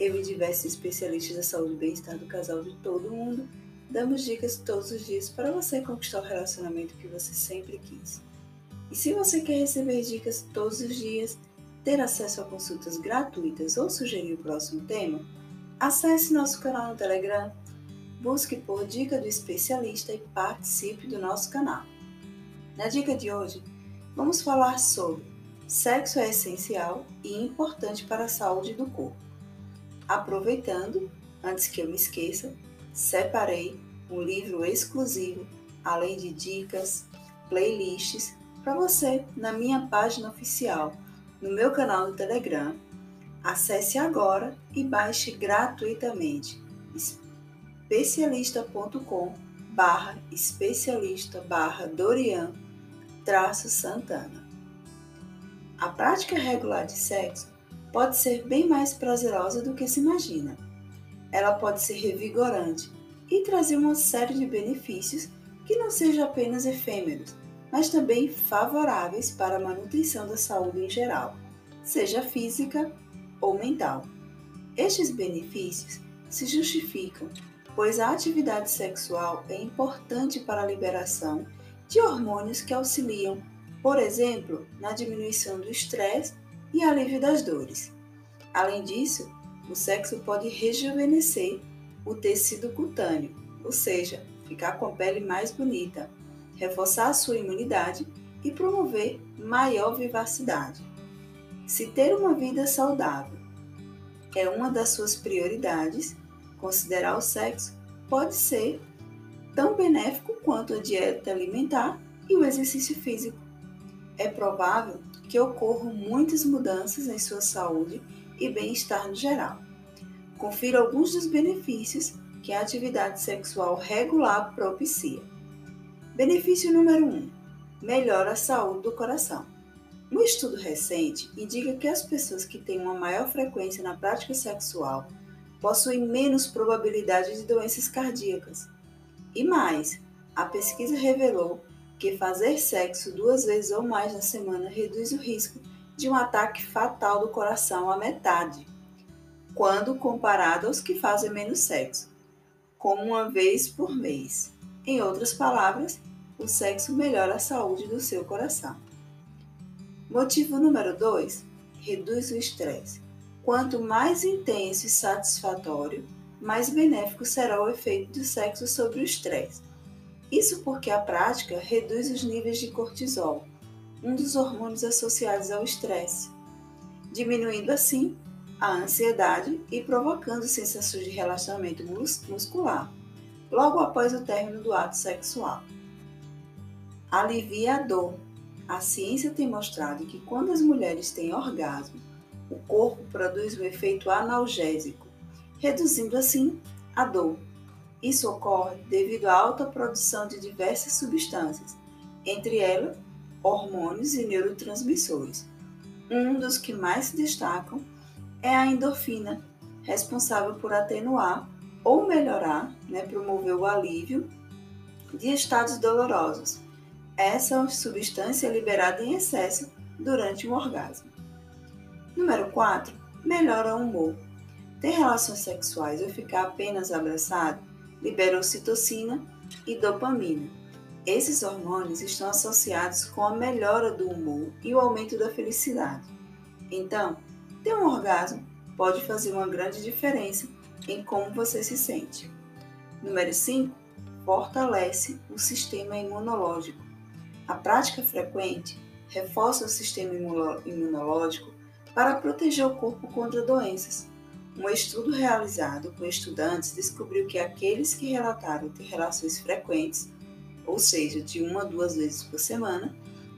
eu e diversos especialistas da saúde e bem-estar do casal de todo mundo damos dicas todos os dias para você conquistar o relacionamento que você sempre quis. E se você quer receber dicas todos os dias, ter acesso a consultas gratuitas ou sugerir o próximo tema, acesse nosso canal no Telegram, busque por Dica do Especialista e participe do nosso canal. Na dica de hoje, vamos falar sobre sexo é essencial e importante para a saúde do corpo. Aproveitando, antes que eu me esqueça, separei um livro exclusivo, além de dicas, playlists, para você na minha página oficial, no meu canal no Telegram. Acesse agora e baixe gratuitamente especialista.com barra especialista barra Dorian traço Santana. A prática regular de sexo pode ser bem mais prazerosa do que se imagina. Ela pode ser revigorante e trazer uma série de benefícios que não sejam apenas efêmeros, mas também favoráveis para a manutenção da saúde em geral, seja física ou mental. Estes benefícios se justificam pois a atividade sexual é importante para a liberação de hormônios que auxiliam, por exemplo, na diminuição do estresse e alívio das dores. Além disso, o sexo pode rejuvenescer o tecido cutâneo, ou seja, ficar com a pele mais bonita, reforçar a sua imunidade e promover maior vivacidade. Se ter uma vida saudável é uma das suas prioridades, considerar o sexo pode ser tão benéfico quanto a dieta alimentar e o exercício físico. É provável que ocorram muitas mudanças em sua saúde e bem-estar no geral. Confira alguns dos benefícios que a atividade sexual regular propicia. Benefício número 1: um, melhora a saúde do coração. Um estudo recente indica que as pessoas que têm uma maior frequência na prática sexual possuem menos probabilidade de doenças cardíacas. E mais, a pesquisa revelou que fazer sexo duas vezes ou mais na semana reduz o risco de um ataque fatal do coração à metade, quando comparado aos que fazem menos sexo, como uma vez por mês. Em outras palavras, o sexo melhora a saúde do seu coração. Motivo número 2: reduz o estresse. Quanto mais intenso e satisfatório, mais benéfico será o efeito do sexo sobre o estresse. Isso porque a prática reduz os níveis de cortisol, um dos hormônios associados ao estresse, diminuindo assim a ansiedade e provocando sensações de relaxamento muscular logo após o término do ato sexual. Alivia a dor. A ciência tem mostrado que quando as mulheres têm orgasmo, o corpo produz um efeito analgésico, reduzindo assim a dor. Isso ocorre devido à alta produção de diversas substâncias, entre elas hormônios e neurotransmissores. Um dos que mais se destacam é a endorfina, responsável por atenuar ou melhorar, né, promover o alívio de estados dolorosos. Essa substância é liberada em excesso durante um orgasmo. Número 4. Melhora o humor. Ter relações sexuais ou ficar apenas abraçado libera ocitocina e dopamina. Esses hormônios estão associados com a melhora do humor e o aumento da felicidade. Então, ter um orgasmo pode fazer uma grande diferença em como você se sente. Número 5. Fortalece o sistema imunológico. A prática frequente reforça o sistema imunológico para proteger o corpo contra doenças, um estudo realizado com estudantes descobriu que aqueles que relataram ter relações frequentes, ou seja, de uma a duas vezes por semana,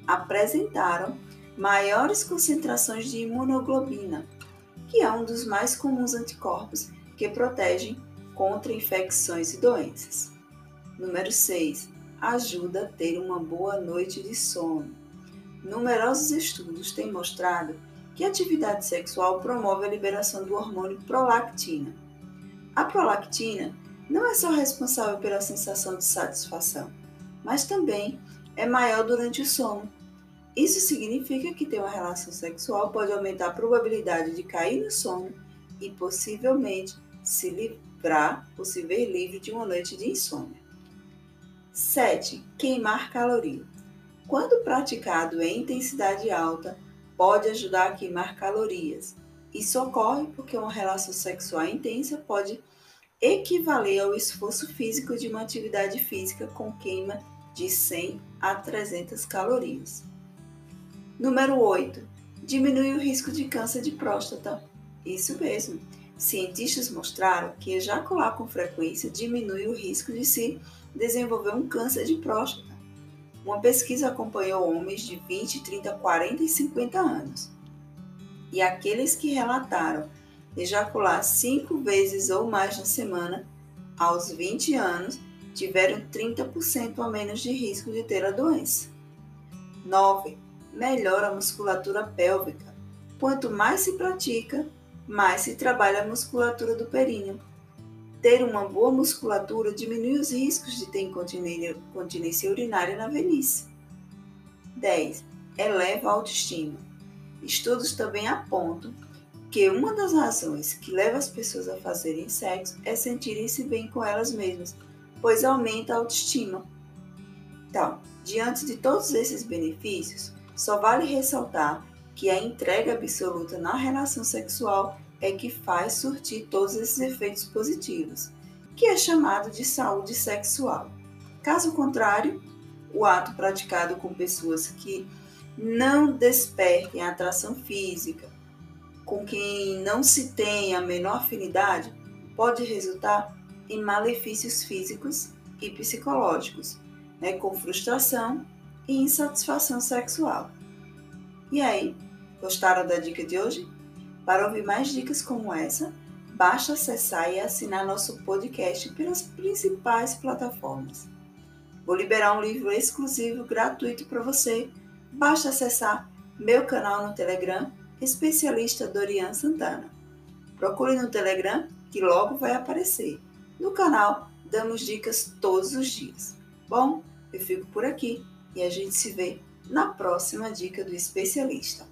apresentaram maiores concentrações de imunoglobina, que é um dos mais comuns anticorpos que protegem contra infecções e doenças. Número 6. Ajuda a ter uma boa noite de sono. Numerosos estudos têm mostrado que a atividade sexual promove a liberação do hormônio prolactina. A prolactina não é só responsável pela sensação de satisfação, mas também é maior durante o sono. Isso significa que ter uma relação sexual pode aumentar a probabilidade de cair no sono e possivelmente se livrar ou se ver livre de uma noite de insônia. 7. Queimar caloria. Quando praticado em intensidade alta, pode ajudar a queimar calorias. Isso ocorre porque uma relação sexual intensa pode equivaler ao esforço físico de uma atividade física com queima de 100 a 300 calorias. Número 8. Diminui o risco de câncer de próstata. Isso mesmo. Cientistas mostraram que ejacular com frequência diminui o risco de se desenvolver um câncer de próstata. Uma pesquisa acompanhou homens de 20, 30, 40 e 50 anos. E aqueles que relataram ejacular cinco vezes ou mais na semana, aos 20 anos, tiveram 30% a menos de risco de ter a doença. 9. Melhora a musculatura pélvica. Quanto mais se pratica, mais se trabalha a musculatura do períneo. Ter uma boa musculatura diminui os riscos de ter incontinência urinária na velhice. 10. Eleva a autoestima. Estudos também apontam que uma das razões que leva as pessoas a fazerem sexo é sentirem-se bem com elas mesmas, pois aumenta a autoestima. Então, diante de todos esses benefícios, só vale ressaltar que a entrega absoluta na relação sexual é que faz surtir todos esses efeitos positivos, que é chamado de saúde sexual. Caso contrário, o ato praticado com pessoas que não despertem atração física, com quem não se tem a menor afinidade, pode resultar em malefícios físicos e psicológicos, né, com frustração e insatisfação sexual. E aí, gostaram da dica de hoje? Para ouvir mais dicas como essa, basta acessar e assinar nosso podcast pelas principais plataformas. Vou liberar um livro exclusivo gratuito para você. Basta acessar meu canal no Telegram, especialista Dorian Santana. Procure no Telegram que logo vai aparecer. No canal damos dicas todos os dias. Bom, eu fico por aqui e a gente se vê na próxima dica do especialista.